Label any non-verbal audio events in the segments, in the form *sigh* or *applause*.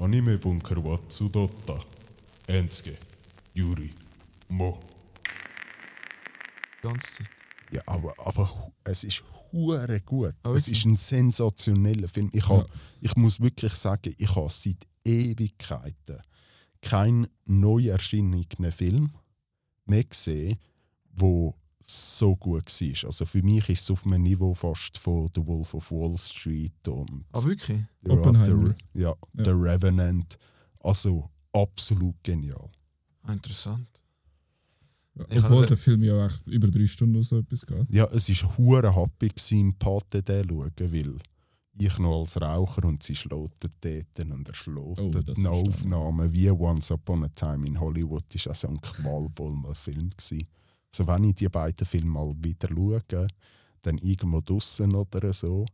Anime Bunker wa Tsudotta. Ensuke. Yuri. Mo. Ganze Zeit. Ja, aber, aber es ist hure gut. Ah, es ist ein sensationeller Film. Ich, hab, ich muss wirklich sagen, ich habe seit Ewigkeiten keinen neu erschienenen Film mehr gesehen, wo so gut war. Also für mich ist es auf einem Niveau fast von The Wolf of Wall Street und Ah, wirklich? ja, Oppenheimer. The, ja, Ja. The Revenant. Also absolut genial. Ah, interessant. Ja, Ich obwohl der Film ja echt über drei Stunden oder so etwas geht. Ja, es war hure happy im Pate den zu schauen, weil ich noch als Raucher und sie schloten dort und er Oh, das verstehe ich. Aufnahmen wie Once Upon a Time in Hollywood ist auch so ein qualvoller Film gewesen. So wenn ich die beiden Filme mal wieder schaue, dann irgendwo draussen oder so,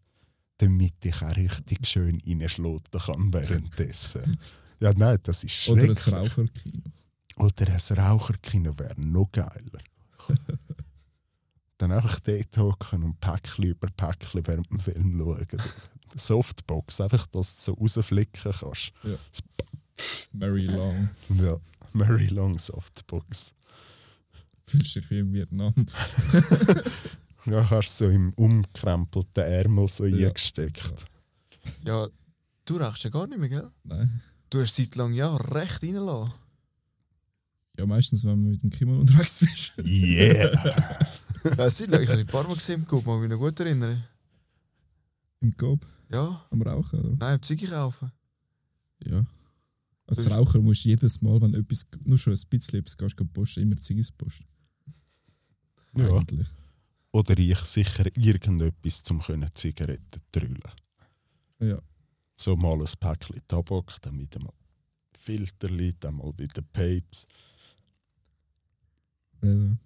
damit ich auch richtig schön reinschloten kann währenddessen. *laughs* ja, nein, das ist Oder schrecklich. ein Raucherkino. Oder ein Raucherkino wäre noch geiler. *laughs* Dann einfach dort hocken und Päckchen über Päckchen während dem Film schauen. Softbox, einfach, dass du so rausflicken kannst. Mary Long. Ja, Mary Long Softbox. Fühlst dich wie in Vietnam. *laughs* Ja, hast du so im umkrempelten Ärmel so Ja. eingesteckt. Ja, du rauchst ja gar nicht mehr, gell? Nein. Du hast seit langem ja recht reinlassen. Ja, meistens, wenn man mit dem Kimo unterwegs bist. Yeah! *laughs* Weißt du, ich habe ein paar Mal gesehen im Coop, mich noch gut erinnern. Im Coop. Ja, Am Rauchen, oder? nein, Ziege kaufen. Ja. Als Raucher musst du jedes Mal, wenn du etwas, nur schon ein bisschen etwas gehst, posten, immer Ziggis posten. Ja. Eigentlich. Oder ich sicher irgendetwas zum können Zigaretten drüllen. Ja. So mal ein Päckchen Tabak, dann wieder mal Filterli, dann mal wieder Papes. Äh,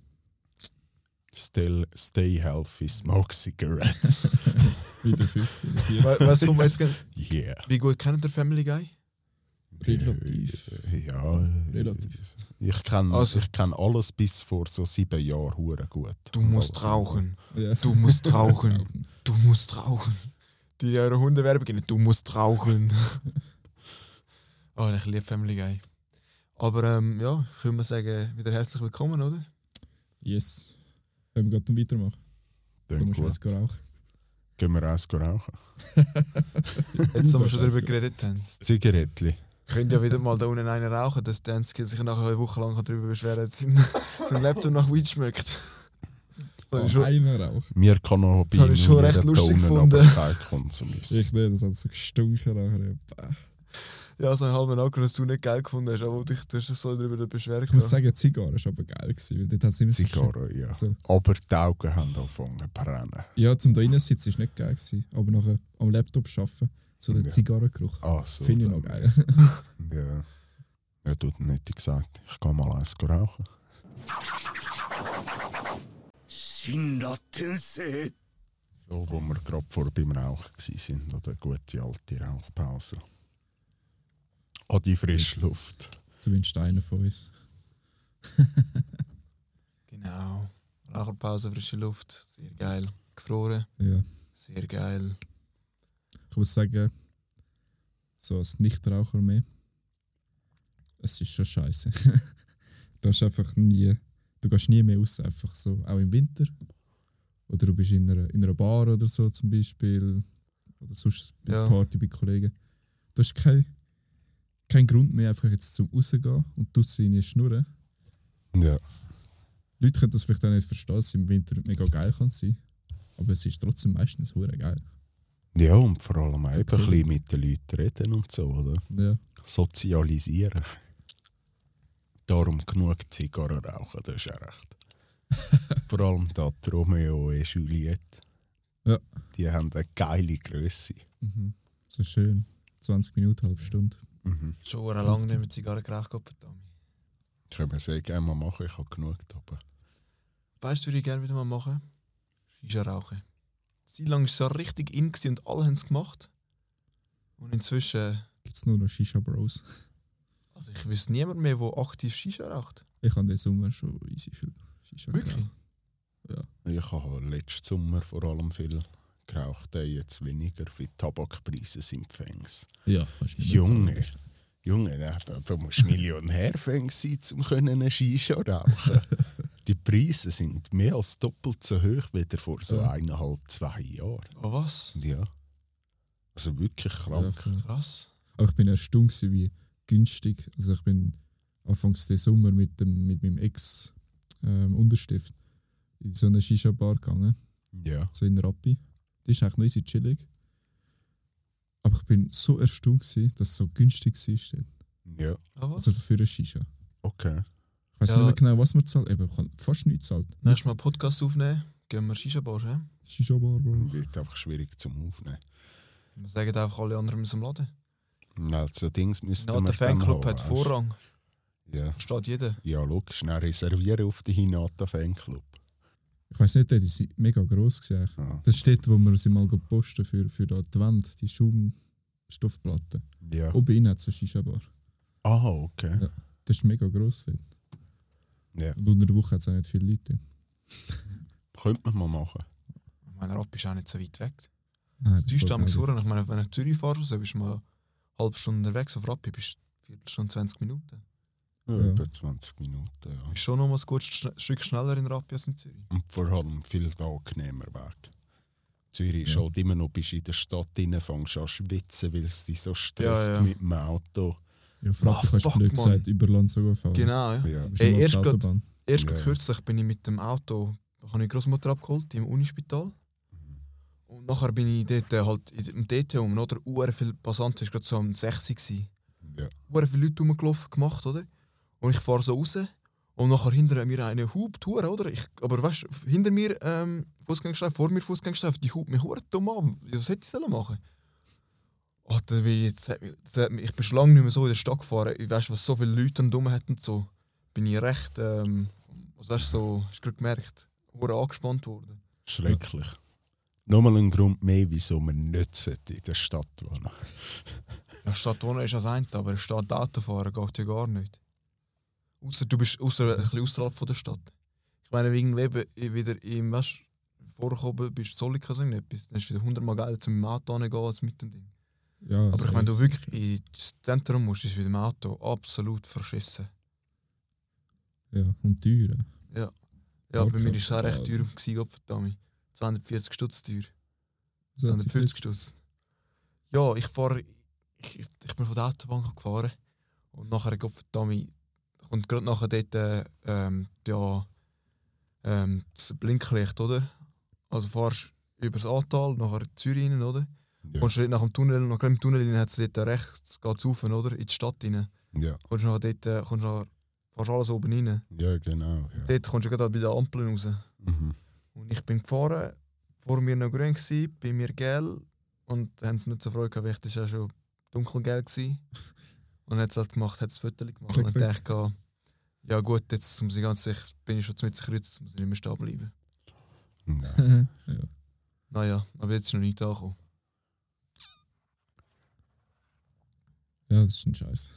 Still stay healthy, smoke cigarettes. *laughs* wieder 15 oder 40. We weißt du, wo jetzt gehen? yeah. Wie gut kennt der Family Guy? Relativ. Ja, Relativ. ich kenne Also- ich kenn alles bis vor so sieben Jahren hure gut. Du musst rauchen. Ja. Du musst *laughs* rauchen. Du musst rauchen. Die eure Hundewerbung beginnen. Du musst rauchen. *laughs* oh, ich liebe Family Guy. Aber ähm, ja, ich würde mal sagen, wieder herzlich willkommen, oder? Yes. Können wir gerade weitermachen? Du Klingt musst gut. eins rauchen. Gehen wir eins rauchen. Jetzt, wo wir schon *laughs* darüber geredet haben. Zigarettli. Könnt ja wieder mal da unten einen rauchen, dass Dan Skill sich nachher eine Woche lang darüber beschweren kann, dass sein, *laughs* sein Laptop nach Weed schmeckt. Das ich schon, Oh, einer rauchen. Mir kann noch Das habe ich schon recht lustig gefunden. Ich nicht, das hat so gestunken nachher. Ja, so einen halben Akku, dass du nicht geil gefunden hast, aber dich, du hast dich so darüber beschwert. Ich muss sagen, Zigarre war aber geil, gewesen, weil dort hat es immer so Zigarre, ja. So. Aber die Augen haben angefangen zu brennen. Ja, zum da sitzen war nicht geil, gewesen, aber nachher am Laptop arbeiten, so der ja. Zigarrengeruch. Ah, so. Finde ich noch geil. *laughs* ja. Ja, du nicht gesagt, ich kann mal eins rauchen. Shinra So, wo wir gerade vor beim Rauchen waren, oder gute alte Rauchpause. An die frische Luft. Zumindest einer von uns. *laughs* genau. Raucherpause, frische Luft, sehr geil. Gefroren. Ja. Sehr geil. Ich muss sagen, so als Nichtraucher mehr, es ist schon scheiße. *laughs* du hast einfach nie, du gehst nie mehr raus, einfach so, auch im Winter. Oder du bist in einer, in einer Bar oder so zum Beispiel. Oder sonst bei Ja. Party bei Kollegen. Du hast keinen kein Grund mehr, einfach jetzt zum rausgehen und draussen rein schnurren. Ja. Leute können das vielleicht auch nicht verstehen, dass es im Winter mega geil kann sein. Aber es ist trotzdem meistens hure geil. Ja, und vor allem auch ein bisschen mit den Leuten reden und so, oder? Ja. Sozialisieren. Darum genug Zigarren rauchen, das ist ja recht. *laughs* vor allem da die Romeo und Juliette. Ja. Die haben eine geile Größe. Mhm. So schön. 20 Minuten, halbe Stunde. Mhm. Schon lange nicht mit Zigarren geraucht, gehabt, verdammt. Können wir sehr gerne mal machen, ich habe genug aber Weißt du, würde ich gerne wieder mal machen? Shisha rauchen. Zeit lang war es so richtig in und alle haben es gemacht. Und inzwischen, Gibt es nur noch Shisha Bros. also ich wüsste niemand mehr, der aktiv Shisha raucht. Ich habe den Sommer schon easy viel Shisha Wirklich? geraucht. Ich habe letzten Sommer vor allem viel geraucht, äh, jetzt weniger, weil die Tabakpreise sind fängs. Ja, kannst du nicht Junge, sagen. Junge, da, da, da musst du Millionär sein, um eine Shisha rauchen. *laughs* Die Preise sind mehr als doppelt so hoch wie vor so Ja. eineinhalb, zwei Jahren. Oh was? Ja. Also wirklich Ja, krank. voll. Krass. Aber ich bin erstaunt, wie günstig. Also ich bin anfangs des Sommer mit, dem, mit meinem Ex ähm, Unterstift in so eine Shisha-Bar gegangen, Ja. so in Rappi. Die ist eigentlich noch easy chillig. Aber ich bin so erstaunt, dass es so günstig war. Ja. Oh was? Also für eine Shisha. Okay. Ich weiß Ja. nicht mehr genau, was man zahlt. Eben, ich habe fast nichts zahlt. Nächstes Mal Podcast aufnehmen, gehen wir Shisha-Bar, hä? Shisha-Bar, Bro. Wird einfach schwierig zum Aufnehmen. Wir sagen einfach alle anderen müssen Laden. Also Dings müssten Ja, wir der Fanclub hat Vorrang. Ja. Versteht jeder. ja, logisch. Dann reservieren auf den Hinata Fanclub. Ich weiß nicht, die sind mega gross. Gewesen. Ja. Das steht, wo wir sie mal posten für, für da die Wand, die Schaumstoffplatte. ja. Oben innen hat es eine Shisha-Bar. Ah, okay. Ja. Das ist mega gross dort. Ja. Und unter der Woche hat es auch nicht viele Leute. *laughs* Könnte man mal machen. Mein Rapp ist auch nicht so weit weg. Ah, Das täuscht am. Gesuchen. Ich meine, wenn du nach Zürich fährst, so bist du mal eine halbe Stunde unterwegs. Auf Rappi bist du eine Viertelstunde, 20 Minuten. Ja, Ja. Etwa 20 Minuten, ja. Bist schon noch mal ein gutes Stück schneller in Rappi als in Zürich. Und vor allem viel angenehmer Weg. Zürich ist Ja. halt immer noch, bist in der Stadt drin, fängst an zu schwitzen, weil es dich so stresst Ja, ja. mit dem Auto. Ja, frag dich, kannst du fuck, blöd Mann. gesagt, über Land sogar fahren. Genau, ja. Ja. Du Ey, erst grad-. Erst Ja. kürzlich bin ich mit dem Auto, habe ich Großmutter abgeholt im Unispital. Und nachher bin ich dort äh, halt in- im DT um, oder? Uhr viele Passanten, es war gerade so um 6 Uhr. Ja. Uhr viele Leute rumgelaufen gemacht, oder? Und ich fahre so raus und nachher hinter mir eine hupt oder? Ich, aber weißt du, hinter mir ähm, Fußgängerstreifen, vor mir Fußgängerstreifen, die hupt mich hure dumm an. Was hätte ich sollen machen? Oh, da bin ich, jetzt, das hat mich- das ich bin schon lange nicht mehr so in der Stadt gefahren. Ich weiß, was so viele Leute dumm hätten so. Bin ich recht, ähm, was weißt so, hast du gemerkt, hure angespannt worden. Schrecklich. Nochmal ein Grund mehr, wieso man nicht in der Stadt wohnen *laughs* Ja, Stadt wohnen ist das eine, aber Stadt Auto fahren geht ja gar nicht. Außer du bist ausser, ein bisschen außerhalb von der Stadt. Ich meine, wegen eben wieder im, weißt du, vorgekommen bist, Zollika so etwas, dann ist es wieder hundertmal geiler, zum Auto gehen als mit dem Ding. Ja, Aber also ich meine, du wirklich ins Zentrum musst, ist mit dem Auto absolut verschissen. Ja, und teuer. Ja, bei Parken, mir war es auch recht ja. teuer, gewesen, Gott verdammt. 240 Stutz teuer. So hat 250 sich Stutz. Ja, ich fahre. Ich, ich bin von der Autobahn gefahren. Und nachher, Gott verdammt, kommt gerade nachher dort äh, ähm, ja, ähm, das Blinklicht, oder? Also fahrst über das Ahrtal, nachher Zürich rein, oder? Ja. Kommst du dort nach dem Tunnel, nach dem Tunnel rein, hat es dort rechts, geht's rauf, oder? In die Stadt rein. Ja, Kommst du nachher dort, äh, kommst nachher, fährst alles oben rein. ja genau. Ja. Dort kommst du gerade bei den Ampeln raus. Mhm. Und ich bin gefahren, vor mir noch grün, gewesen, bei mir gelb. Und haben sie nicht so Freude gehabt, weil ich das ja schon dunkelgelb war. *laughs* Und hat es halt gemacht, hat es Fotos gemacht. Klick, und dann dachte ich, ja gut, jetzt muss ich ganz sicher, bin ich schon mit sich jetzt muss ich nicht mehr stehen bleiben. Nein. *laughs* ja. Naja, aber jetzt ist noch nicht angekommen. Ja, das ist ein Scheiß.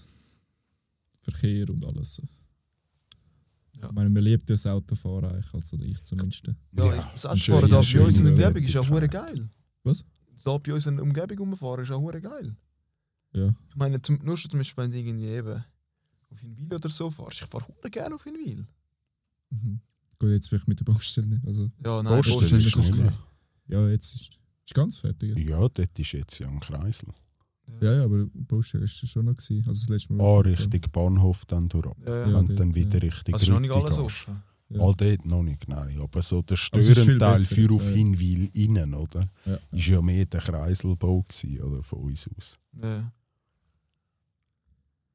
Verkehr und alles. Ja. Ich meine, man liebt ja das Autofahren eigentlich, also ich zumindest. Ja, Ja, das Autofahren da bei schön uns in der Umgebung ist ja hure geil. Was? Da bei uns in der Umgebung rumfahren ist ja hure geil. Ja. Ich meine, zum, nur schon zum Beispiel, wenn du irgendwie eben auf Hinwil oder so fährst. Ich fahre hure gerne auf Hinwil. Mhm. Gut, jetzt vielleicht mit der Baustelle nicht. Also, Ja, nein, Baustelle Baustelle ist ist nicht okay. ja, jetzt ist, ist ganz fertig. Ja, dort ist jetzt ja ein Kreisel. Ja, ja, aber Baustelle ist schon noch gewesen. Also das letzte Mal. Ah, Richtung Bahnhof dann durch. Ja, ja. Ja, und dort, dann wieder ja. Richtung Also ist noch nicht alles offen. Ja. All dort noch nicht, nein. Aber so der Störenteil besser für auf ja. Hinwil innen, oder? Ja. Ist ja mehr der Kreiselbau gewesen, oder? Von uns aus. Ja.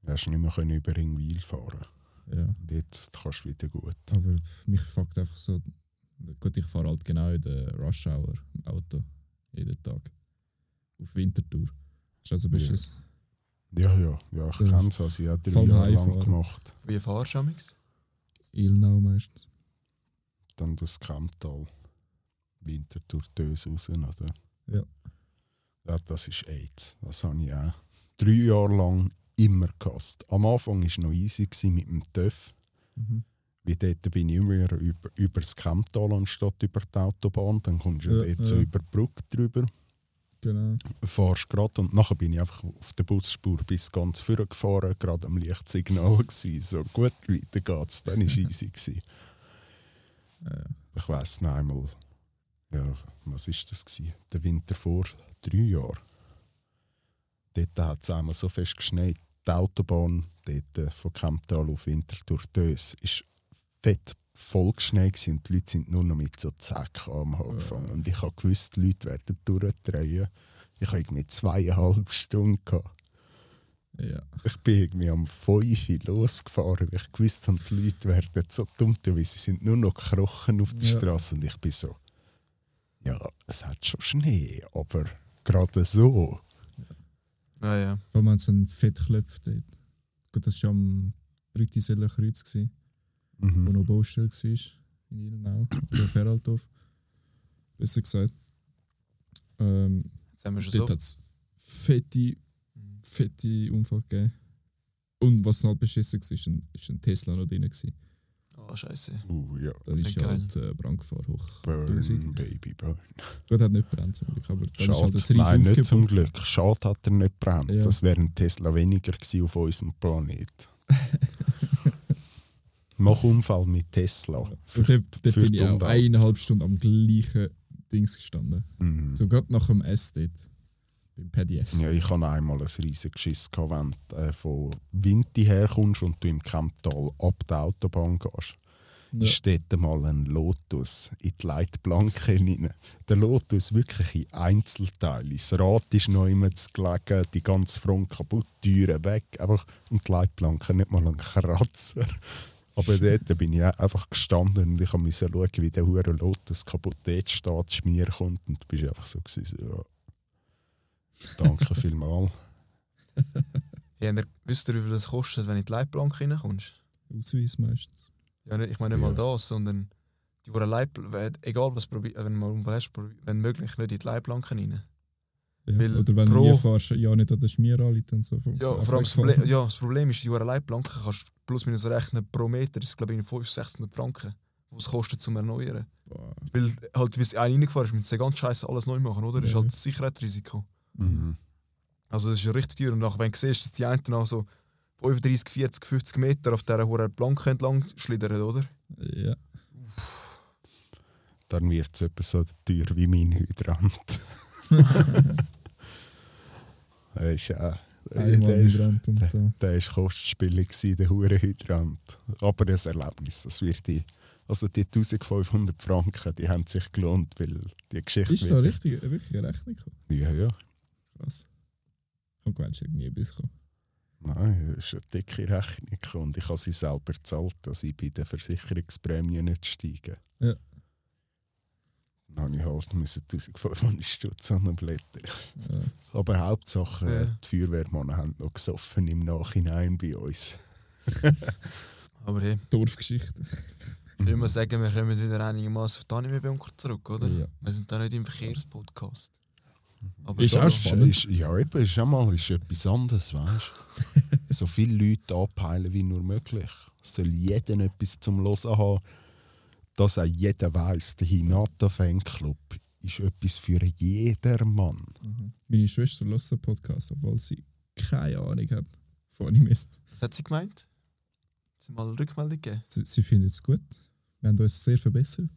Du hast nicht mehr können über Hinwil fahren ja. Und jetzt kannst du wieder gut. Aber mich fuckt einfach so. Gut, ich fahre halt genau in der Rush Hour im Auto. Jeden Tag. Auf Wintertour. Ist also bestes. Ja, ja, ja, ich Ja. kenne es. Also ich habe drei Jahre lang gemacht. Wie fahrst du amix? Ilnau meistens. Dann durchs Kemptal. Wintertour Dös raus, oder? Ja. Ja, das ist AIDS. Das habe ich auch drei Jahre lang immer gehasst. Am Anfang war es noch easy mit dem TÜV. Mhm. Wie dort bin ich immer über, über das Kemptal anstatt über die Autobahn. Dann kommst du ja, Ja, dort so ja. über die Brücke drüber. Genau. fahrst gerade und nachher bin ich einfach auf der Busspur bis ganz vorne gefahren, gerade am Lichtsignal gsi. So gut, weiter geht's. Dann war easy. *laughs* Gewesen. Ich weiss noch einmal, ja, was ist das gewesen? Der Winter vor drei Jahren. Dort hat es einmal so fest geschneit. Die Autobahn dort äh, von Kemptal auf Winterthur Dös ist fett voll geschneit und die Leute sind nur noch mit so 10 km gefahren. Und ich habe gewusst, die Leute werden durchdrehen. Ich habe irgendwie zweieinhalb Stunden gehabt. Ja. Ich bin irgendwie am 5 Uhr losgefahren, weil ich gewusst habe, die Leute werden so dumm, weil sie sind nur noch gekrochen auf der Ja. Straße und ich bin so, ja, es hat schon Schnee, aber gerade so. Ja, ja. Vor allem haben sie einen Fettklöpf dort. Gut, das war am Brütiseller Kreuz, gewesen, wo Mhm. noch Baustelle war. In Ilnau. Oder Feraldorf. Besser gesagt. Ähm, Jetzt haben wir schon dort so. hat es fette, fette Unfall gegeben. Und was halt beschissen war, ist ein, ist ein Tesla noch drin. Gewesen. Oh, Scheiße. Uh, ja, Dann ist ja geil. halt äh, Brandgefahr hoch. burn, 1000. baby, burn. Gut, hat nicht brennt zum Glück, aber dann ist halt das nein, nicht zum. Glück. Schade hat er nicht brennt. Ja. Das wäre ein Tesla weniger gewesen auf unserem Planet. *laughs* Mach Unfall mit Tesla. Und dort, dort für bin ich auch eineinhalb Stunden am gleichen Dings gestanden. Mhm. So gerade nach dem S dort. Beim Paddy S. Ja, ich hatte einmal ein riesiges Geschiss, gehabt, wenn du äh, von Winti herkommst und du im Kemptal ab der Autobahn gehst. Ja. Dort mal ein Lotus in die Leitplanke hinein. Der Lotus wirklich in Einzelteile. Das Rad ist noch immer zu gelegen, die ganze Front kaputt, die Türen weg. Einfach, und die Leitplanke nicht mal ein Kratzer. Aber dort bin ich einfach gestanden und ich musste schauen, wie der hure Lotus kaputt dort steht, Schmier kommt. Und du bist einfach so, gewesen, so ja. Danke vielmals. *laughs* Ja, und wisst ihr, wie viel das kostet, wenn du in die Leitplanke reinkommst? Ausweis meistens. Ja, ich meine nicht mal Ja. das, sondern die Hure Leitplanke, egal was probier, wenn du mal Unfall hast, wenn möglich nicht in die Leitplanke rein. Ja. Weil Oder wenn pro- du nie fährst, ja nicht an den Schmier anliegt und so. vom- Ja, vor allem das. Problem, ja, das Problem ist, die Leitplanke kannst du plus minus rechnen, pro Meter ist es glaube ich 500, 600 Franken, was es kostet zum Erneuern. Boah. Weil halt, wie es einer reingefahren ist, müssen sie ganz scheiße alles neu machen, oder? Das ist Ja. halt das Sicherheitsrisiko. Mhm. Also das ist ja richtig teuer. Und nachher, wenn du siehst, dass die einen auch so 35, 40, 50 Meter auf dieser hohen Planke entlang schlittern, oder? Ja. Dann wird es etwa so teuer wie mein Hydrant. *laughs* *laughs* der ist, äh, Einmal der ist, und der ist kostspielig, gewesen, der hure Hydrant. Aber das Erlebnis, das wird die. Also die 1500 Franken, die haben sich gelohnt, weil die Geschichte. Ist da wieder- richtig, eine Rechnung gekommen? Ja, ja. Krass. Gemeint, es ist nie etwas gekommen. Nein, das ist eine dicke Rechnung und ich habe sie selber gezahlt, dass ich bei den Versicherungsprämien nicht steige. Ja. Habe ich halt müssen 1500 Stutz anblättern. Ja. Aber Hauptsache, Ja. die Feuerwehrmannen haben noch gesoffen im Nachhinein bei uns. *laughs* Aber hey, Dorfgeschichte. ich würde mal sagen, wir kommen wieder einigermaßen auf die Anime-Bunker zurück, oder? Ja. Wir sind da nicht im Verkehrspodcast. Aber Ist so- auch spannend. Ist, ja, eben, ist auch mal ist etwas anderes, weißt du? *laughs* so viele Leute anpeilen wie nur möglich. Es soll jeder etwas zum Hören haben, dass auch jeder weiß, der Hinata-Fanclub ist etwas für jedermann. Mhm. Meine Schwester hört den Podcast, obwohl sie keine Ahnung hat von Animes. Was hat sie gemeint? Sie mal eine Rückmeldung gegeben. Sie, sie findet es gut. Wir haben uns sehr verbessert.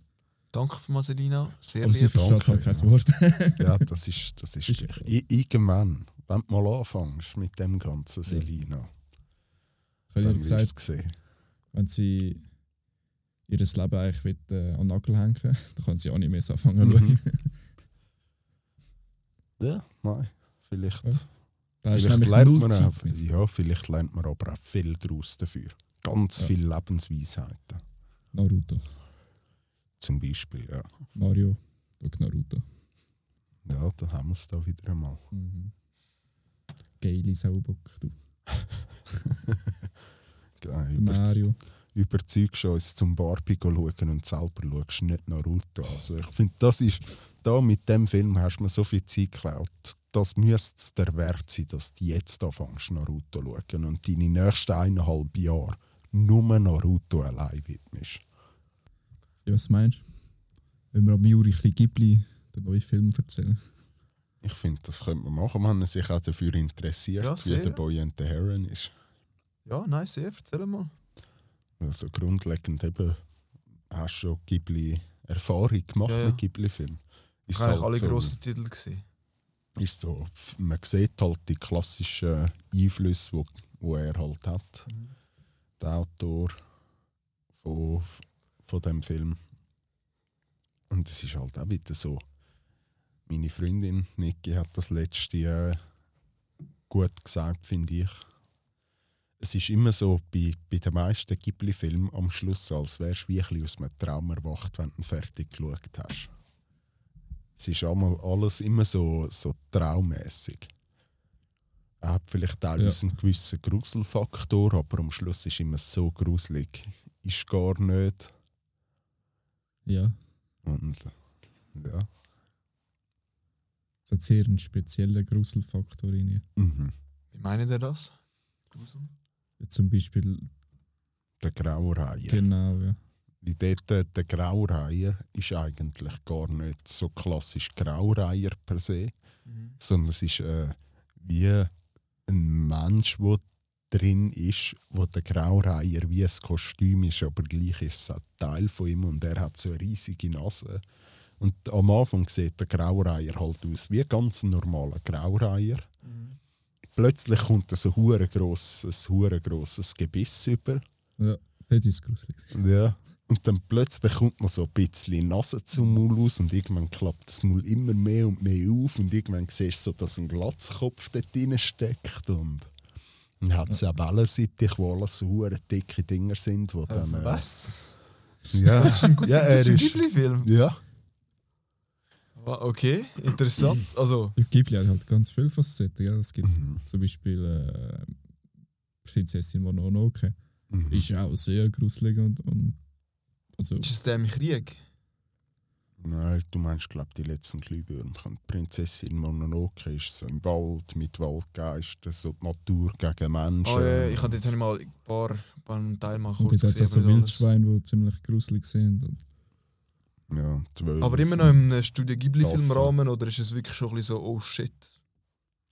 Danke für Marcelina. Sehr Aber sie lieb. versteht danke, halt kein ja. Wort. Ja, das ist, das ist, Ist ja Irgendwann, wenn du mal anfängst mit dem ganzen Selina, Ich habe ihr dann wirst du sehen. wenn sie ihr Leben eigentlich will, äh, an den Nagel hängen *laughs* dann kann sie Animes anfangen zu Mhm. schauen. *laughs* Ja, nein, vielleicht, Ja. Da vielleicht lernt man auch, ja, vielleicht lernt man aber auch viel daraus dafür. Ganz Ja. viele Lebensweisheiten. Naruto. Zum Beispiel, ja. Mario, schau Naruto. Ja, da haben wir es da wieder einmal. Mhm. Geile Saubock, du. *laughs* Genau, Mario. Überzeugst uns zum Barbie schauen und selber schaust nicht Naruto. Also ich finde, das ist, da mit dem Film hast du mir so viel Zeit geklaut. Das müsste es der Wert sein, dass du jetzt anfängst Naruto zu schauen und deine nächsten eineinhalb Jahre nur Naruto allein widmest. Ja, was meinst du? Wenn wir am Juri ein Ghibli den neuen Film erzählen. Ich finde, das könnte man machen, wenn man sich auch dafür interessiert, Ja, wie sehr. der Boy and the Heron ist. Ja, nice, sehr. Erzähl mal. Also grundlegend eben, hast schon Ghibli-Erfahrung gemacht Ja, ja. mit Ghibli-Filmen? Ich Ist habe halt alle so, grossen Titel gesehen. ist so, man sieht halt die klassischen Einflüsse, wo, wo er halt hat, der Autor von, von dem Film. Und es ist halt auch wieder so, meine Freundin Niki hat das letzte Jahr gut gesagt, finde ich. Es ist immer so bei, bei den meisten Ghibli-Filmen am Schluss, als wärst du wie ein bisschen aus einem Traum erwacht, wenn du ihn fertig geschaut hast. Es ist einmal alles immer so, so traummäßig. Er hat vielleicht teilweise einen gewissen Gruselfaktor, aber am Schluss ist immer so gruselig. Ist gar nicht. Ja, Und ja. es hat sehr einen speziellen Gruselfaktor in ihr. Mhm. Wie meint ihr das? Grusel? Zum Beispiel, Der Graureiher. genau, ja. Wie dort, äh, der Graureiher ist eigentlich gar nicht so klassisch Graureiher per se, Mhm. sondern es ist äh, wie ein Mensch, der drin ist, wo der Graureiher wie ein Kostüm ist, aber gleich ist es ein Teil von ihm und er hat so eine riesige Nase. Und am Anfang sieht der Graureiher halt aus wie ein ganz normaler Graureiher. Mhm. Plötzlich kommt so ein hure grosses, hure grosses Gebiss über. Ja, das ist gruselig. Ja. Und dann plötzlich kommt noch so ein bisschen Nase zum Maul aus und irgendwann klappt das Maul immer mehr und mehr auf und irgendwann siehst du so, dass ein Glatzkopf dort drin steckt und dann hat es auch Wellensittiche, wo alles so hure dicke Dinger sind, wo dann... äh, Was? Ja, Das ist ein, gut, ja das ist ein. Ghibli-Film. Ja. Ah, Okay, interessant. Also, Ja, Ghibli hat halt ganz viele Facetten. Ja. Es gibt Mhm. zum Beispiel äh, Prinzessin Mononoke. Mhm. Ist auch sehr gruselig und, und also, ist es der im Krieg? Nein, du meinst, glaube die letzten. Die Prinzessin Mononoke ist so im Wald mit Waldgeistern, so die Natur gegen Menschen. Oh, ja, ich habe dort mal ein paar, paar einen Teil mal und kurz es gesehen. auch so. Wildschweine, die ziemlich gruselig sind. Und Ja, zwölf. Aber immer noch im Studio Ghibli-Filmrahmen oder ist es wirklich schon ein bisschen so, oh shit,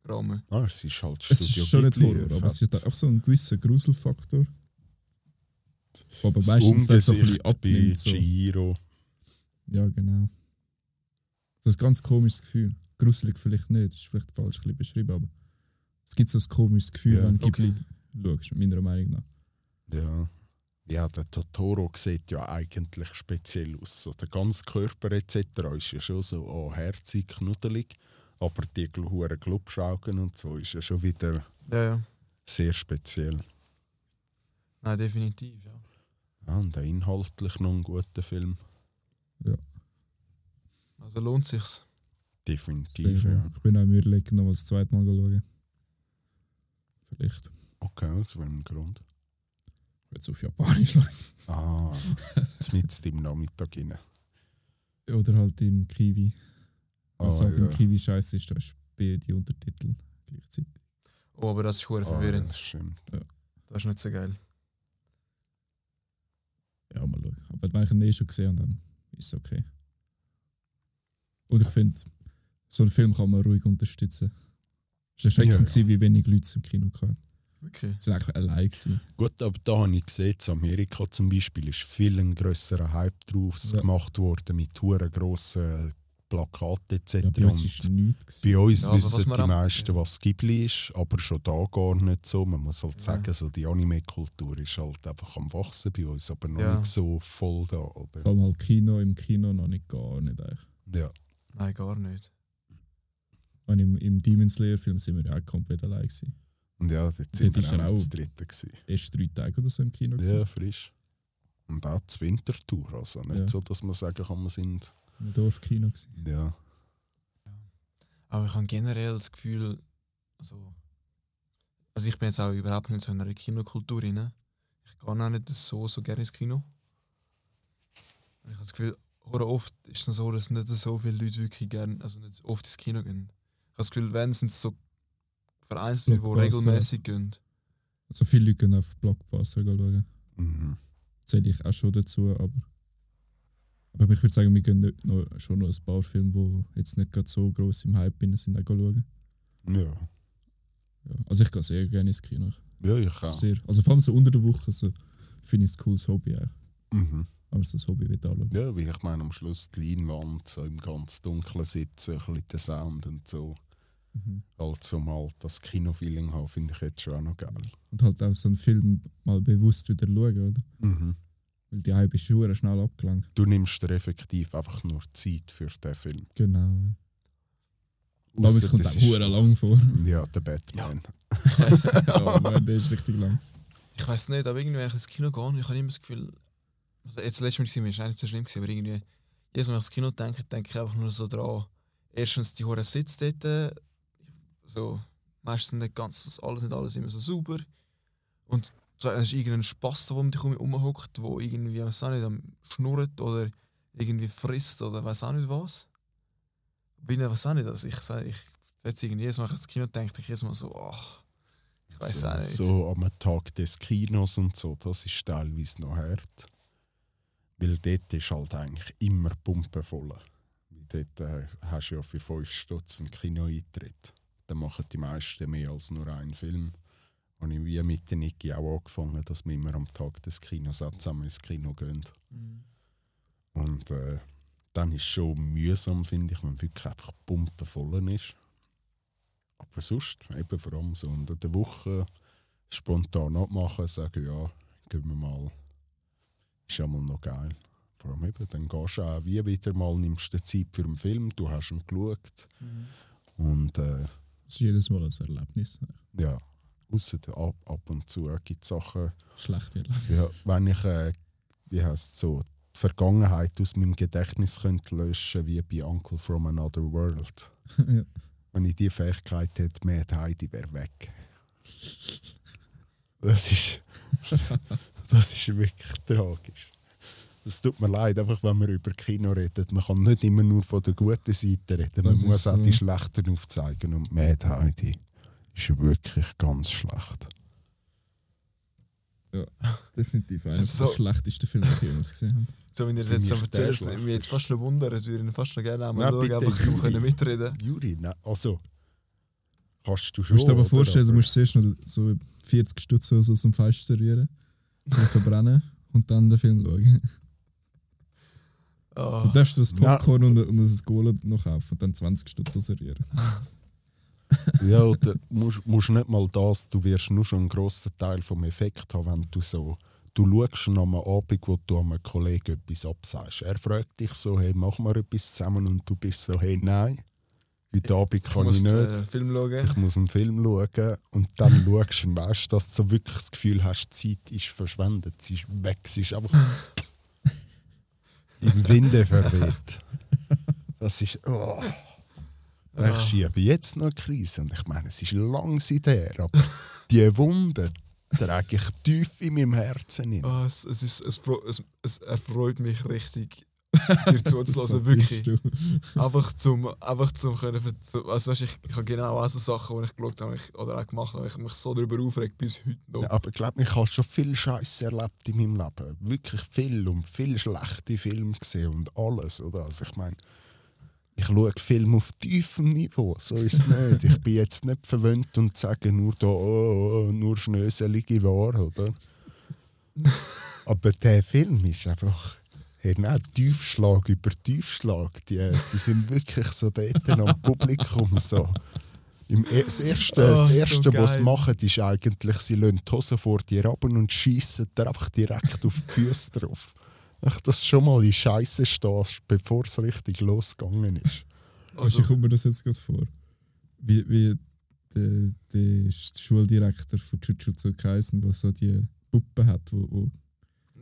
Rahmen? Ah, es ist halt es ist schon nicht Ghibli, Horror, aber es hat auch so einen gewissen Gruselfaktor. Aber das meistens nicht so Ungesicht bei abnimmt. So. Chihiro. Ja, genau. So ein ganz komisches Gefühl. Gruselig vielleicht nicht, das ist vielleicht falsch ein bisschen beschrieben, aber es gibt so ein komisches Gefühl, Ja. wenn du Ghibli Okay. schaust, meiner Meinung nach. Ja. Ja, der Totoro sieht ja eigentlich speziell aus. So, der ganze Körper etc. ist ja schon so oh, herzig, knuddelig. Aber die hohen Glubschaugen und so ist ja schon wieder Ja, ja. sehr speziell. Nein, definitiv, ja. Ja, und auch inhaltlich noch ein guter Film. Also lohnt sich's. Definitiv, ja. Ich bin auch im Überlegen, noch mal das zweite Mal schauen. Vielleicht. Okay, aus welchem Grund? Jetzt auf Japanisch schauen. *laughs* Ah, mit im Nachmittag rein. Oder halt im Kiwi. Was Ah, halt im ja. Kiwi scheiße ist, da ist beide Untertitel gleichzeitig. Oh, aber das ist hure Ah, verwirrend. das stimmt. Das ist nicht so geil. Ja, mal schauen. Aber wenn ich ihn eh schon gesehen habe, dann ist es okay. Und ich finde, so einen Film kann man ruhig unterstützen. Es war erschreckend, Ja, ja. wie wenig Leute es im Kino hatten. Wirklich? Sie waren eigentlich allein. Gewesen. Gut, aber da habe ich gesehen, in Amerika zum Beispiel ist viel ein grösserer Hype drauf Ja. gemacht worden mit hohen grossen Plakaten etc. Ja, bei uns bei uns Ja, wissen die meisten, was Ghibli ist, aber schon da gar nicht so. Man muss halt Ja. sagen, so die Anime-Kultur ist halt einfach am Wachsen bei uns, aber noch Ja. nicht so voll da. Oder? Vor allem halt Kino, im Kino noch nicht gar nicht. Eigentlich. Ja. Nein, gar nicht. Und im, im Demon Slayer Film sind wir ja auch komplett allein. Gewesen. Und ja, dort sind ist wir auch auch- das dritte. Gewesen. Erst drei Tage oder so im Kino. gewesen. Ja, frisch. Und auch die Wintertour. Also nicht Ja. so, dass man sagen kann, wir sind. Im Dorfkino. gewesen. Ja. Aber ich habe generell das Gefühl, also, also ich bin jetzt auch überhaupt nicht so in einer Kinokultur rein. Ich gehe auch nicht so, so gerne ins Kino. Und ich habe das Gefühl, oder oft ist es so, dass nicht so viele Leute wirklich gerne, also nicht oft ins Kino gehen. Ich habe das Gefühl, wenn sind es so vereinzelt Leute, die regelmäßig gehen. Also viele Leute gehen auf Blockbuster schauen. Mhm. Zähle ich auch schon dazu, aber Aber ich würde sagen, wir gehen nicht noch, schon noch ein paar Filme, die jetzt nicht gerade so gross im Hype sind, auch schauen. Ja, Ja. Also ich gehe sehr gerne ins Kino. ja ich auch. Sehr. Also vor allem so unter der Woche so, finde ich es ein cooles Hobby auch. Mhm. Aber so das Hobby wird anschauen. Ja, weil ich meine, am Schluss die Leinwand, so im ganz Dunklen sitzen, ein bisschen der Sound und so. Mhm. Also mal das Kinofeeling haben, finde ich jetzt schon auch noch geil. Und halt auch so einen Film mal bewusst wieder schauen, oder? Mhm. Weil die Hype ist schon schnell abgelangt. Du nimmst dir effektiv einfach nur Zeit für den Film. Genau. Damals kommt es auch hure lang vor. Ja, der Batman. *laughs* Ich weiß ja, nein, der ist richtig lang. ich weiss nicht, aber irgendwie, wenn ich ins Kino gehe, ich habe immer das Gefühl, also jetzt letztes Mal war es nicht so schlimm, gewesen, aber irgendwie, jedes Mal, wenn ich ins Kino denke, denke ich einfach nur so dran, erstens die hohen Sitze dort, so, meistens nicht ganz, alles nicht alles immer so sauber. Und zweitens ist irgendein Spass, der um dich herum rumhockt, der irgendwie, weiß auch nicht, am schnurrt oder irgendwie frisst oder weiß auch nicht was. Bin ich weiß auch nicht, also ich sage, ich jetzt irgendwie jedes Mal, wenn ich ins Kino denke, ich jedes Mal so, ach, ich weiß so, auch nicht. So am Tag des Kinos und so, das ist teilweise noch hart. Weil dort ist halt eigentlich immer pumpenvoll. Dort äh, hast du ja für 5 Stutz einen Kinoeintritt. Dann machen die meisten mehr als nur einen Film. Und ich wie mit der Niki auch angefangen, dass wir immer am Tag des Kinos zusammen ins Kino gehen. Mhm. Und äh, dann ist es schon mühsam, finde ich, wenn wirklich einfach pumpenvoll ist. Aber sonst, eben vor allem so unter der Woche, spontan abmachen, sagen, ja, gehen wir mal. Ist ja mal noch geil. Vor allem eben, dann gehst du auch wie wieder mal, nimmst dir Zeit für den Film, du hast ihn geschaut. Und äh, Das ist jedes Mal ein Erlebnis. ja, außer ab, ab und zu gibt es Sachen, Schlechte Erlebnis. ja, wenn ich äh, wie heißt so, die Vergangenheit aus meinem Gedächtnis könnte löschen wie bei Uncle from Another World. *laughs* Ja. Wenn ich die Fähigkeit hätte, Mad Heidi wäre weg. Das ist, *laughs* das ist wirklich tragisch. Es tut mir leid, einfach wenn man über Kino redet. Man kann nicht immer nur von der guten Seite reden. Man Das muss auch so. die schlechten aufzeigen. Und Mad Heidi ist wirklich ganz schlecht. *laughs* Definitiv einer So. der schlechtesten Filme, die ich jemals gesehen habe. So, wenn ihr das jetzt so erzählt, nimmt mich jetzt fast noch Wunder, es würde ich fast noch gerne einmal Nein, schauen, einfach Juri. können mitreden. Juri, ne, also kannst du Du schon. musst dir aber oder? vorstellen, du Aber- musst zuerst noch so 40 Stutz oder so aus dem Fest servieren, dann verbrennen und dann den Film schauen. Ah, Du darfst das Ja. Popcorn und, und das Cola noch kaufen und dann 20 Stutz so servieren. *laughs* Ja, oder musst, musst nicht mal das, du wirst nur schon einen grossen Teil vom Effekt haben, wenn du so. Du schaust an einem Abend, wo du einem Kollegen etwas absagst. Er fragt dich so, hey, machen wir etwas zusammen? Und du bist so, hey, nein, heute Abend ich kann muss ich nicht. den Film schauen. Ich muss einen Film schauen und dann schaust du und weißt, dass du so wirklich das Gefühl hast, die Zeit ist verschwendet, sie ist weg, sie ist einfach im Winde verweht. Das ist. Oh. Ich Ah. schiebe jetzt noch eine Krise und ich meine, es ist lang her, aber die Wunde trage ich tief in meinem Herzen hin. Ah, es, es, ist, es, es, es erfreut mich richtig, *laughs* dir zuzulassen, wirklich. *laughs* Einfach zum, einfach zum können, also weißt, ich, ich habe genau auch so Sachen, die ich geschaut habe ich, oder auch gemacht habe, ich mich so darüber aufregt bis heute noch. Ja, aber ich glaube, ich habe schon viel Scheiße erlebt in meinem Leben. Wirklich viel und viel schlechte Filme gesehen und alles. Oder? Also ich meine, ich schaue Filme auf tiefem Niveau. So ist es nicht. Ich bin jetzt nicht verwöhnt und sage nur da, oh, oh, nur schnöselige Ware, oder? *laughs* Aber der Film ist einfach. Hey, nein, Tiefschlag über Tiefschlag. Die, die sind wirklich so dort am Publikum so. Im, e- das Erste, Oh, das so Erste was sie machen, ist eigentlich, sie lassen die Hose vor dir runter und schießen dir einfach direkt auf die Füße drauf. Ach, dass du schon mal in Scheiße stehst, bevor es richtig losgegangen ist. Also, ich komme mir das jetzt gerade vor. Wie, wie der, der Schuldirektor von Jujutsu Kaisen, der so die Puppe hat, wo, wo,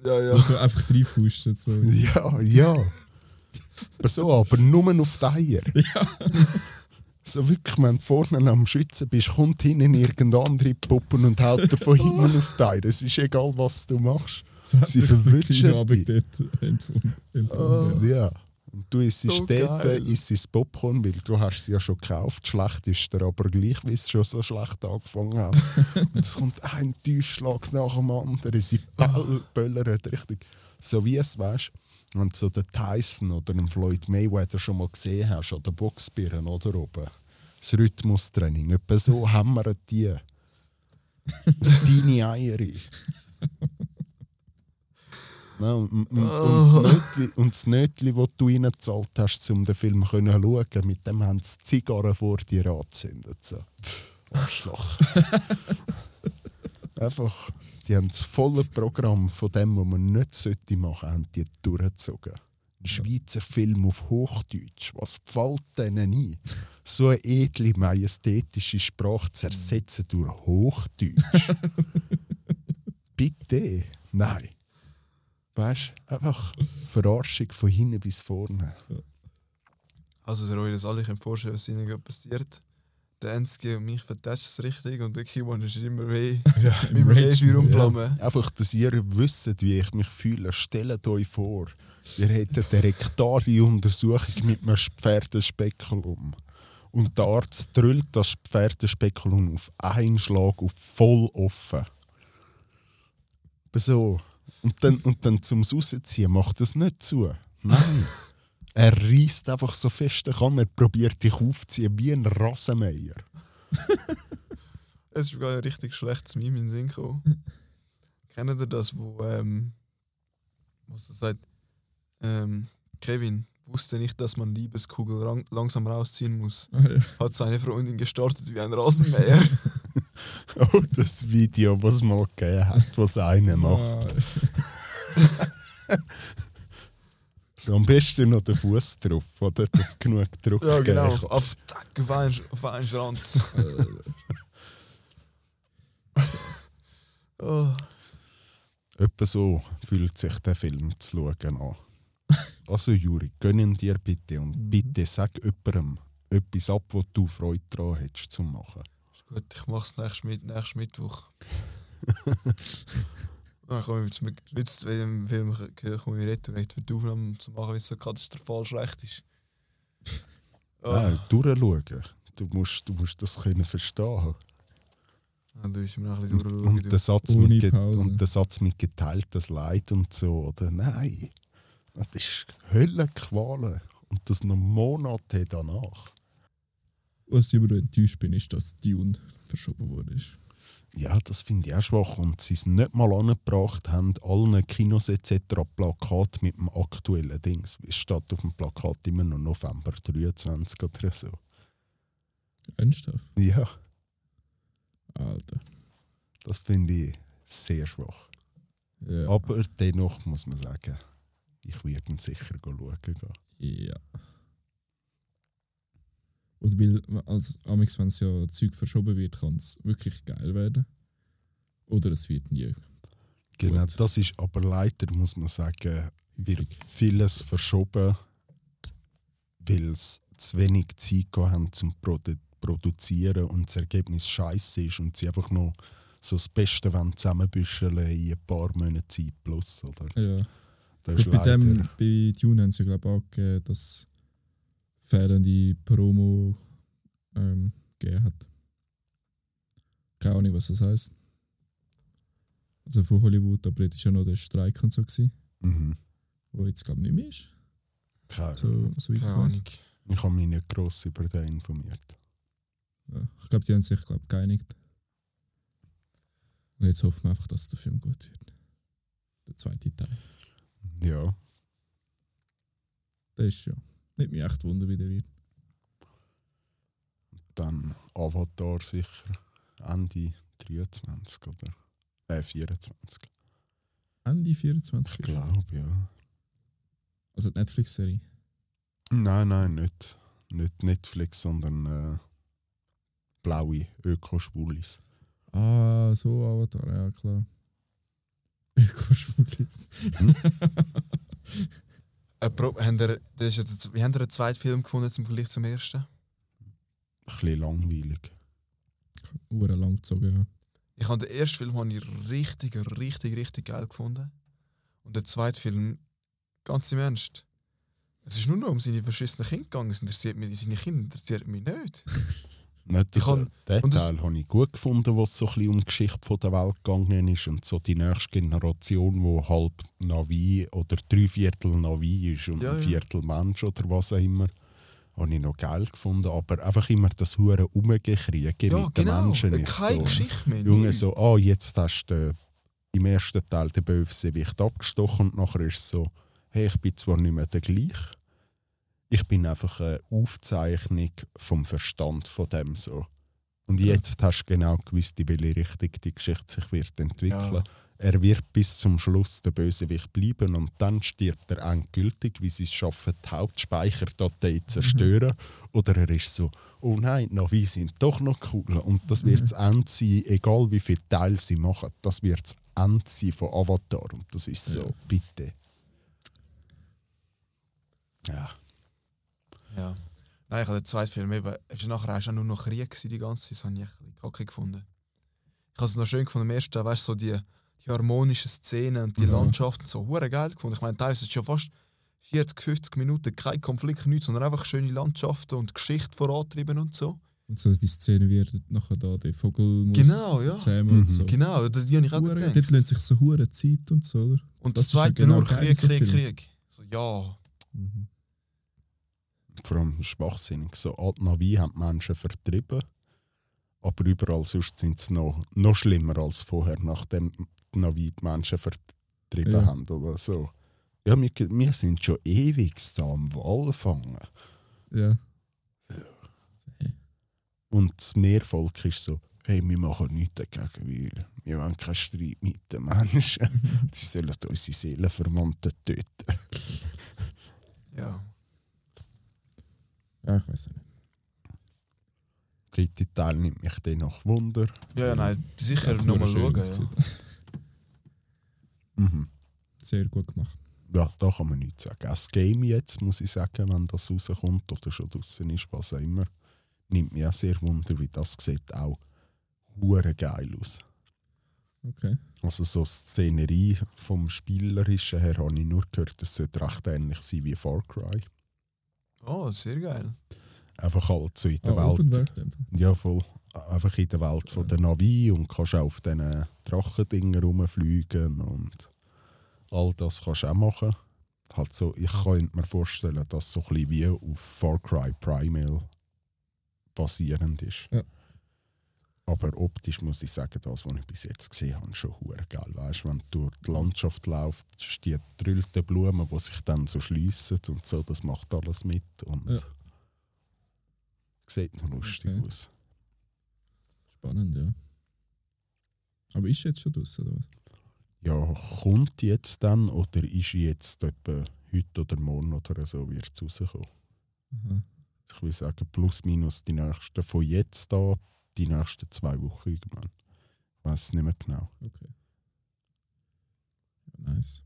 ja, wo ja. so einfach reinfustet. So. Ja, ja. so, aber nur auf die Eier. *laughs* So wirklich, wenn du vorne am Schützen bist, kommt hinten irgendeine andere Puppe und hält dir von hinten auf die Eier. Es ist egal, was du machst. Sie verwünschen kleine Abend dich. dort *laughs* empfunden. empfunden. Ja. Du isst So dort, isst Popcorn, weil du hast es ja schon gekauft. Schlecht ist der aber gleich, wie es schon so schlecht angefangen hat. *laughs* Und es kommt ein Tiefschlag nach dem anderen. Sie böll- böllern richtig. So wie es, weißt wenn du so den Tyson oder den Floyd Mayweather schon mal gesehen hast, den Boxbirnen oder oben, das Rhythmustraining, etwa so hämmern die. *laughs* Deine Eier. Ja, und, und, und, und, das Nötli, und das du reingezahlt hast, um den Film zu schauen, mit dem haben sie Zigarren vor dir angezündet. So. Arschloch. *laughs* Einfach, die haben das volle Programm von dem, was man nicht sollte machen, haben die durchgezogen. Ein Schweizer Film auf Hochdeutsch, was fällt denen ein? So eine edle, majestätische Sprache zu ersetzen durch Hochdeutsch. *laughs* Bitte? Nein. Weißt du, einfach Verarschung von hinten bis vorne. Also, ihr euch das alle könnt vorstellen, was ihnen passiert. Der NSG und mich vertätscht es richtig und der Kiwan ist immer weh. *laughs* Immer weh Rage- für Umflammen. Einfach, dass ihr wisst, wie ich mich fühle. Stellt euch vor, ihr hättet eine rektale Untersuchung mit einem Pferdespekulum. Und der Arzt drüllt das Pferdespekulum auf einen Schlag auf voll offen. So. Und dann, und dann zum Rausziehen macht das nicht zu. Nein. *laughs* Er reißt einfach so fest er kann. Er probiert dich aufzuziehen wie ein Rasenmäher. *laughs* Es ist sogar ein richtig schlechtes Meme in den Sinn gekommen. *laughs* Kennt ihr das, wo, ähm, was er sagt, ähm, Kevin wusste nicht, dass man Liebeskugel lang langsam rausziehen muss. Hat seine Freundin gestartet wie ein Rasenmäher. Oh, das Video, was es mal gegeben hat, was einer macht. Ah, So am besten noch den Fuß drauf, oder? Dass genug Druck ja, genau. geben Auf, auf, zack, auf einen, auf einen Schranz. *laughs* oh. Etwa so fühlt sich der Film zu schauen an. Also Juri, gönnen dir bitte und bitte sag jemandem etwas ab, wo du Freude daran hättest zu machen. Gut, ich mach's nächsten, Mit nächsten Mittwoch. *laughs* Dann komme ich mit, mit dem Film komme ich retour für die Aufnahme zu machen, weil es so katastrophal schlecht ist. Oh. Nein, durchschauen. Du musst, du musst das können verstehen. Ja, du musst mir ein bisschen Und, durchschauen. und, der Satz mit und der Satz mit geteiltes Leid und so, oder? Nein. Das ist Höllenqualen. Und das noch Monate danach. Was ich aber enttäuscht bin, ist, dass Dune verschoben wurde. Ja, das finde ich auch schwach. Und sie es nicht mal angebracht haben, allen Kinos etc. Plakat mit dem aktuellen Dings. Es steht auf dem Plakat immer noch November 23 oder so. Ernsthaft? Ja, Alter. das finde ich sehr schwach. Ja. Aber dennoch muss man sagen, ich werde ihn sicher schauen gehen. Ja. Und weil, als Amix, wenn es ja Zeug verschoben wird, kann es wirklich geil werden. Oder es wird nie. Genau, Gut. das ist aber leider, muss man sagen, wird vieles verschoben, weil es zu wenig Zeit haben zum Produ Produzieren und das Ergebnis scheiße ist und sie einfach noch so das Beste zusammenbüscheln in ein paar Monate Zeit plus. Oder? Ja. Das Gut, bei, dem, bei Dune haben sie glaube ich, angegeben, dass fehlende Promo ähm, gegeben hat. Keine Ahnung, was das heisst. Also von Hollywood, aber dort war ja noch der Streik und so, gewesen, mhm. wo jetzt, glaube ich, nicht mehr ist. Keine So, Ahnung. so Keine. Ahnung. Ich habe mich nicht gross über den informiert. Ja, ich glaube, die haben sich glaub, geeinigt. Und jetzt hoffen wir einfach, dass der Film gut wird. Der zweite Teil. Ja, Der ist ja. Nicht mich echt wunder, wie der wird. dann Avatar sicher Ende 23 oder äh, 24. Ende 24. Ich glaube, ja. Also die Netflix-Serie. Nein, nein, nicht, nicht Netflix, sondern äh, blaue Ökoschwulis. Ah, so Avatar, ja klar. *laughs* Ökoschwulis. Äh, *laughs* Habt ihr, das ist jetzt, wie habt ihr einen zweiten Film gefunden zum Vergleich zum ersten? Ein bisschen langweilig. Uhr lang gezogen, ja. Ich habe den ersten Film habe ich richtig, richtig, richtig geil gefunden. Und der zweite Film, ganz im Ernst, es ist nur noch um seine verschissenen Kinder gegangen. Es interessiert mich, seine Kinder interessiert mich nicht. *laughs* Nicht, Ich das, kann- den Teil habe ich gut gefunden, wo es so ein bisschen um die Geschichte von der Welt gegangen ist und so die nächste Generation, wo halb Navi oder drei Viertel Navi ist und Ja, ein ja. Viertel Mensch oder was auch immer, habe ich noch geil gefunden. Aber einfach immer das hure Umgekriegen Ja, mit genau. den Menschen ist Keine so. Geschichte mehr. Junge, so, ah, jetzt hast du im ersten Teil den Bösewicht abgestochen und nachher ist es so, hey, ich bin zwar nicht mehr der gleiche, ich bin einfach eine Aufzeichnung vom Verstand von dem so. Und jetzt hast du genau gewusst, in welche Richtung die Geschichte sich wird entwickeln. Ja. Er wird bis zum Schluss der Bösewicht bleiben und dann stirbt er endgültig, wie sie es schaffen, die Hauptspeicherdatei zu zerstören. Oder er ist so, oh nein, Navi sind doch noch cool. Und das wird das Ende sein, egal wie viele Teile sie machen, das wird das Ende sein von Avatar. Und das ist so, Ja. bitte. Ja. Ja. Nein, ich habe den zweiten Film eben. Es war nachher auch nur noch Krieg gewesen, die ganze Zeit. Das habe ich ein bisschen kacke gefunden. Ich habe es noch schön gefunden, am ersten weißt du, so die, die harmonischen Szenen und die Ja. Landschaften so hure geil gefunden. Ich meine, teilweise ist es schon fast 40, 50 Minuten kein Konflikt, nichts, sondern einfach schöne Landschaften und Geschichte vorantrieben und so. Und so die Szene wird nachher da, der Vogel muss Genau, ja. zähmen Mhm. und so. Genau, das die habe ich auch Hure, gedacht. dort lohnt sich so hure Zeit und so, oder? Und das das ist ja zweite genau nur Krieg, Krieg, Film. Krieg. So, ja. Mhm. Vor allem schwachsinnig. So, alt Navi haben die Menschen vertrieben, aber überall sonst sind sie noch, noch schlimmer als vorher, nachdem die Navi die Menschen vertrieben Ja. haben. Oder so. Ja, wir, wir sind schon ewig da am Walfangen. Ja. Und das Meervolk ist so, hey, wir machen nichts dagegen, weil wir wollen keinen Streit mit den Menschen. *laughs* Sie sollen unsere Seelenverwandten töten. Ja. Ja, ich weiß nicht. Der dritte Teil nimmt mich dann noch Wunder. Ja, ja, nein, sicher nochmal nur schön schauen. Ja. Mhm. Sehr gut gemacht. Ja, da kann man nichts sagen. Auch Das Game jetzt, muss ich sagen, wenn das rauskommt oder schon draußen ist, was auch immer, nimmt mich auch sehr wunder, wie das sieht auch hure geil aus. Okay. Also so Szenerie vom Spielerischen her habe ich nur gehört, es sollte recht ähnlich sein wie Far Cry. Oh, sehr geil. Einfach halt so in der Ah, Welt. Ja, voll. Einfach in der Welt von der Navi und kannst auch auf diesen Drachendingen rumfliegen und all das kannst du auch machen. Halt so, ich könnte mir vorstellen, dass so ein bisschen wie auf Far Cry Primal basierend ist. Ja. Aber optisch muss ich sagen, das, was ich bis jetzt gesehen habe, schon hure geil. Weißt, wenn du durch die Landschaft läufst, die drillten Blumen, die sich dann so schliessen und so, das macht alles mit und Ja. sieht noch lustig Okay. aus. Spannend, ja. Aber ist jetzt schon draußen, oder was? Ja, kommt jetzt dann oder ist jetzt etwa heute oder morgen oder so wird es rauskommen? Aha. Ich will sagen, plus minus die nächsten von jetzt an, die nächsten zwei Wochen irgendwann. Ich weiß es nicht mehr genau. Okay. Nice.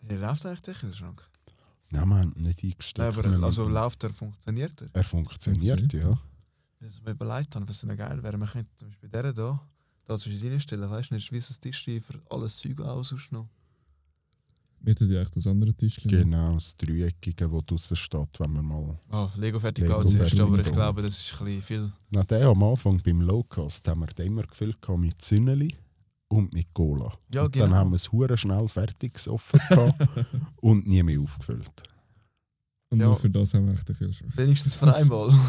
Hey, läuft eigentlich der Kühlschrank? Nein, wir haben ihn nicht Nein, eingestellt. aber also läuft er, funktioniert er? er funktioniert, Funktioniert, ja. Was ich mir überlegt habe, was denn geil wäre, man könnte zum Beispiel der da, da zwischen reinstellen, weißt du, nicht wie ein Tisch für alles Zeug aus sonst noch. Wird ja eigentlich das andere Tischchen? Genau, das Dreieckige, das draußen steht, wenn man mal. Ah, Lego fertig Lego ist, fertig aber ich glaube, das ist ein bisschen viel. Na, der am Anfang beim Lowcast haben wir den immer gefüllt mit Zünneli und mit Cola. Ja, und genau. Dann haben wir es hure schnell fertig gesoffen *laughs* und nie mehr aufgefüllt. Und Ja. nur für das haben wir echt den Kühlschrank. Wenigstens für einmal. *laughs*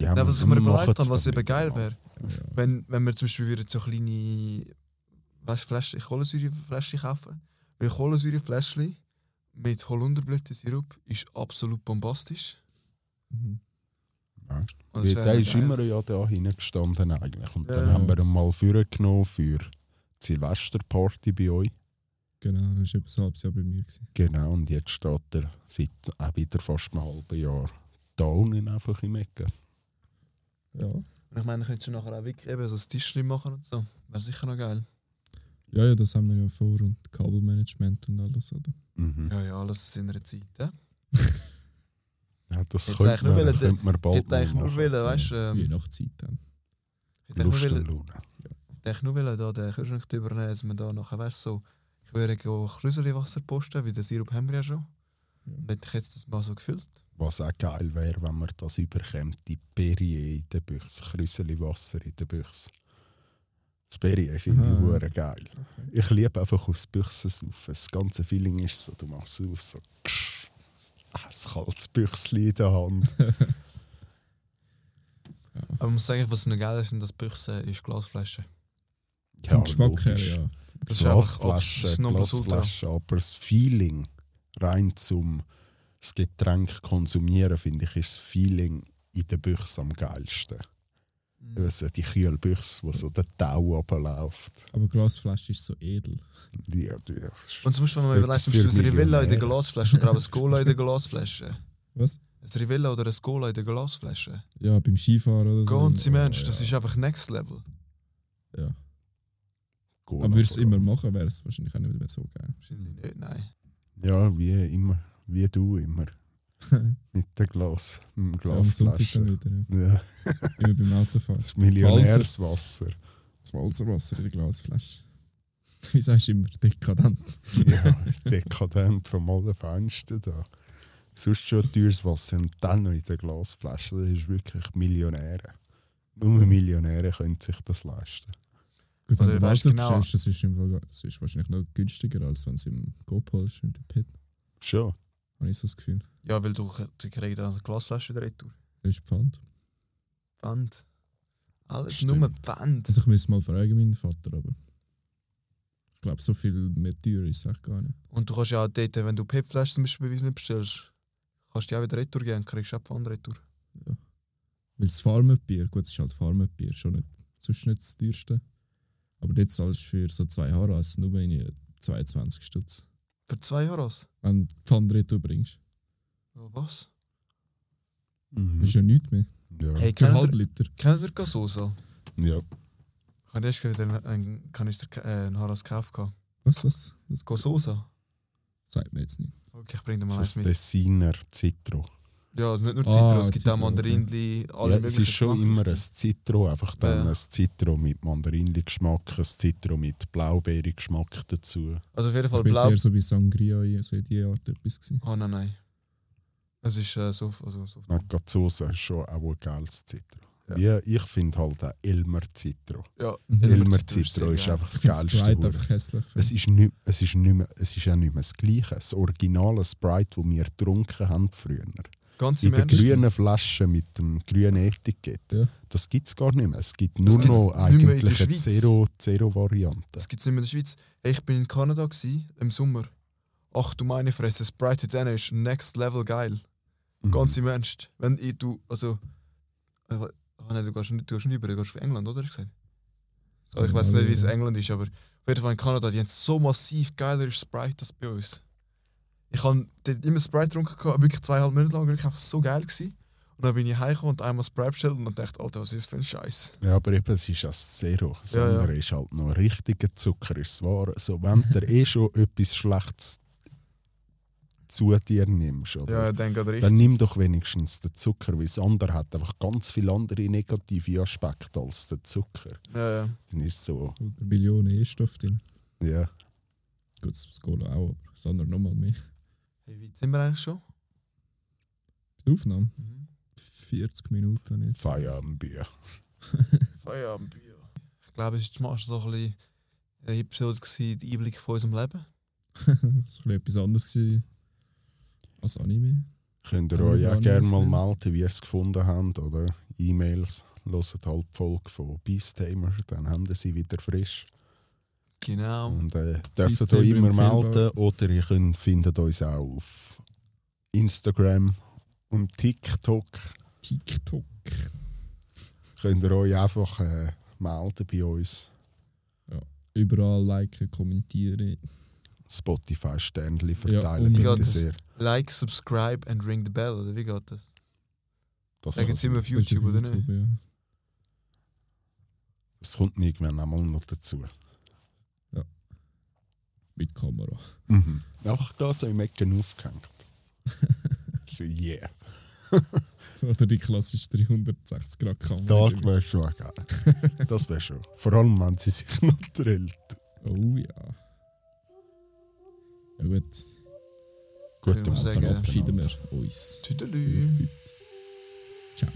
Ja, Nein, was wir ich mir überlegt es habe, was eben wieder geil wäre, Ja. wenn, wenn wir zum Beispiel würden so kleine weißt, Fläschchen, Kohlensäurefläschchen kaufen. Weil Kohlensäurefläschchen mit Holunderblütensirup ist absolut bombastisch. Mhm. Ja. Und das Der ist geil. immer ja da hingestanden eigentlich. Und dann Ja. haben wir ihn mal vorgenommen für die Silvesterparty bei euch. Genau, das war etwa ein halbes Jahr bei mir. Gewesen. Genau, und jetzt steht er seit auch wieder fast einem halben Jahr da unten einfach im Ecken. Ja. Und ich meine, könntest du nachher auch wirklich eben so ein Tischchen machen und so. Wäre sicher noch geil. Ja, ja, das haben wir ja vor und Kabelmanagement und alles, oder? Mhm. Ja, ja, alles in einer Zeit. Ja? *laughs* Ja, das Jetzt könnte eigentlich nur man, wollen, könnte man Ich bald hätte eigentlich nur wollen, weißt du, Je ähm, nach Zeit dann. ich hätte eigentlich Lust nur und wollen- Laune. ich hätte eigentlich nur wollen, da den Kühlschrank übernehmen, dass man da nachher, weißt so, ich würde go Krüseli Wasser posten, weil den Sirup haben wir ja schon. Ja. Und hätte ich jetzt das mal so gefüllt. Was auch geil wäre, wenn man das überkommt, die Perrier in der Büchse, Krüsseli Wasser in der Büchse. Das Perrier finde ich hure geil. Ich liebe einfach aus Büchsen saufen. Das ganze Feeling ist so, du machst es auf, so ksch, ein kaltes Büchsli in der Hand. *laughs* Aber ich muss sagen, was noch geil ist, sind das Büchse, ist Glasflaschen. Vom Geschmack her, ja. Das ist einfach Glasflasche, abs- Nonplusultra. Glasflasche, aber das Feeling rein zum das Getränk konsumieren, finde ich, ist das Feeling in der Büchse am geilsten. Mhm. Also die Kühlbüchse, wo so der Tau runterläuft. Aber Glasflasche ist so edel. Ja, die, Und zum Beispiel, wenn man überlegt, zum Beispiel ein Rivella in der. Glasflasche oder auch ein Cola in der *laughs* Glasflasche. Was? Ein Rivella oder ein Cola in der Glasflasche. Ja, beim Skifahren oder so. Ganz im Ernst, ja. das ist einfach Next Level. Ja. Cola Aber würde es vor immer machen, wäre es wahrscheinlich auch nicht mehr so geil. Wahrscheinlich nicht, nein. Ja, wie immer. Wie du immer. *laughs* Mit dem Glas. Mit dem Ja, am Sonntag Glasflasche. dann wieder. Ja. Ja, Immer beim Autofahren. *laughs* das Millionärswasser. Das Walzerwasser in der Glasflasche. *laughs* Wie sagst du immer? Dekadent. ja, dekadent vom Allerfeinsten da. Sonst schon teures Wasser und dann noch in der Glasflasche. Das ist wirklich Millionäre. Nur Millionäre können sich das leisten. Gut, wenn Oder du weißt genau- bestellst, das ist, im das ist wahrscheinlich noch günstiger, als wenn es im holst, in der Pet. Schon. Habe ich so das Gefühl. Ja, weil du kriegen dann eine Glasflasche wieder retour. Das ist Pfand. Pfand. Alles Stimmt. nur Pfand. Also ich müsste mal fragen, meinen Vater, aber ich glaube, so viel mehr teuer ist es echt gar nicht. Und du kannst ja auch dort, wenn du PET-Flaschen zum Beispiel bei uns nicht bestellst, kannst du die auch wieder retour geben und kriegst auch Pfand retour. Weil das Farmerbier, gut, es ist halt Farmerbier, schon nicht, sonst nicht das teuerste. Aber dort zahlst du für so zwei Haras nur in 22 Stutz. Für zwei Euros. Wenn du die Pfand retour bringst. Ja, was? Mhm. Das ist ja nichts mehr. Ja. Hey, Für halb Liter. kennt ihr Gasoso? ja. Ich habe erst wieder einen Kanister äh, einen Haras gekauft. gehabt. Was, was? Das Gasosa? sagt mir jetzt nicht. Okay, ich bringe dir mal Das eins ist mit. Dessiner Citro. Ja, also nicht nur Ah, Zitro, es gibt Zitro, auch Mandarinli, alle Ja, es ist schon immer ein. Citro, einfach dann Ja. ein Citro mit Mandarinli-Geschmack, ein Citro mit Blaubeere-Geschmack dazu. Also auf jeden Fall Ich bin blau. eher so bei Sangria, so in die Art etwas gewesen. Oh nein, nein. Es ist äh, so, also, so Na, Gazzosa ist schon auch ein geiles Citro. Ja. Ja. ich finde halt auch Elmer Citro. Ja, Mhm. Elmer Elmer Citro ist ist einfach Ich das geilste. Sprite einfach hässlich. Es ist, nicht, es, ist nicht mehr, es ist ja nicht mehr das Gleiche. Das originale Sprite, das wir getrunken haben früher. Ganz In der grünen Flasche mit dem grünen Etikett. Ja. Das gibt es gar nicht mehr. Es gibt nur noch eigentlich eine Schweiz. Zero- Zero-Variante. Das gibt es nicht mehr in der Schweiz. Hey, ich bin in Kanada gsi, im Sommer. Ach du meine Fresse, Sprite dann ist next level geil. Mhm. Ganz im Ernst. Wenn ich, du, also. Ah, nein, du gehst nicht, du gehst nicht über, du gehst auf England, oder? Hast du gesagt? So, ich weiß nicht, wie es England ist, aber auf jeden Fall in Kanada, die haben so massiv geiler Sprite als bei uns. Ich habe dort immer Sprite getrunken, wirklich zweieinhalb Minuten lang, wirklich einfach so geil gewesen. Und dann bin ich heimgekommen und einmal Sprite bestellt und dann dachte Alter, was ist das für ein Scheiß? Ja, aber eben, es ist das Zero. Das Ja, ja. andere ist halt noch richtiger Zucker. Ist wahr. So, wenn du eh schon etwas Schlechtes zu dir nimmst, oder? Ja, dann dann nimm doch wenigstens den Zucker, weil das andere hat einfach ganz viele andere negative Aspekte als der Zucker. Ja, ja. Dann ist es so, Oder Millionen E-Stoff drin. ja. Gut, das Cola auch, aber das andere nochmal mehr. Hey, wie weit sind wir eigentlich schon? Die Aufnahme? 40 Minuten jetzt. Feierabendbier. *laughs* Feierabendbier. Ich glaube, es war mal so ein bisschen eine Episode, gewesen, der Einblick von unserem Leben. *laughs* das war ein bisschen etwas anderes gewesen als Anime. Könnt ihr euch auch gerne mal melden, wie ihr es gefunden habt, oder E-Mails. Hört halt die Folge von Beastamer, dann haben sie wieder frisch. Genau. Und äh, dürft Beastamer euch immer melden oder ihr könnt, findet uns auch auf Instagram und TikTok. TikTok. Könnt ihr euch einfach äh, melden bei uns. Überall liken, kommentieren. Spotify Sternli Ja, verteilen bitte Ja, das- sehr. Like, subscribe and ring the bell, oder wie geht das? Das, Sagen sie immer auf Das ist YouTube, oder nicht? ja. das kommt irgendwann einmal noch dazu. Mit Kamera. Mhm. Einfach da so im Ecken aufgehängt. *laughs* so, yeah. *laughs* Oder die klassische 360 Grad Kamera. Das wäre schon geil. Das wäre schon. Vor allem, wenn sie sich *laughs* noch drillt. Oh ja. Ja gut. Sagen, Abend. verabschieden wir uns. Tüdelü. Heute.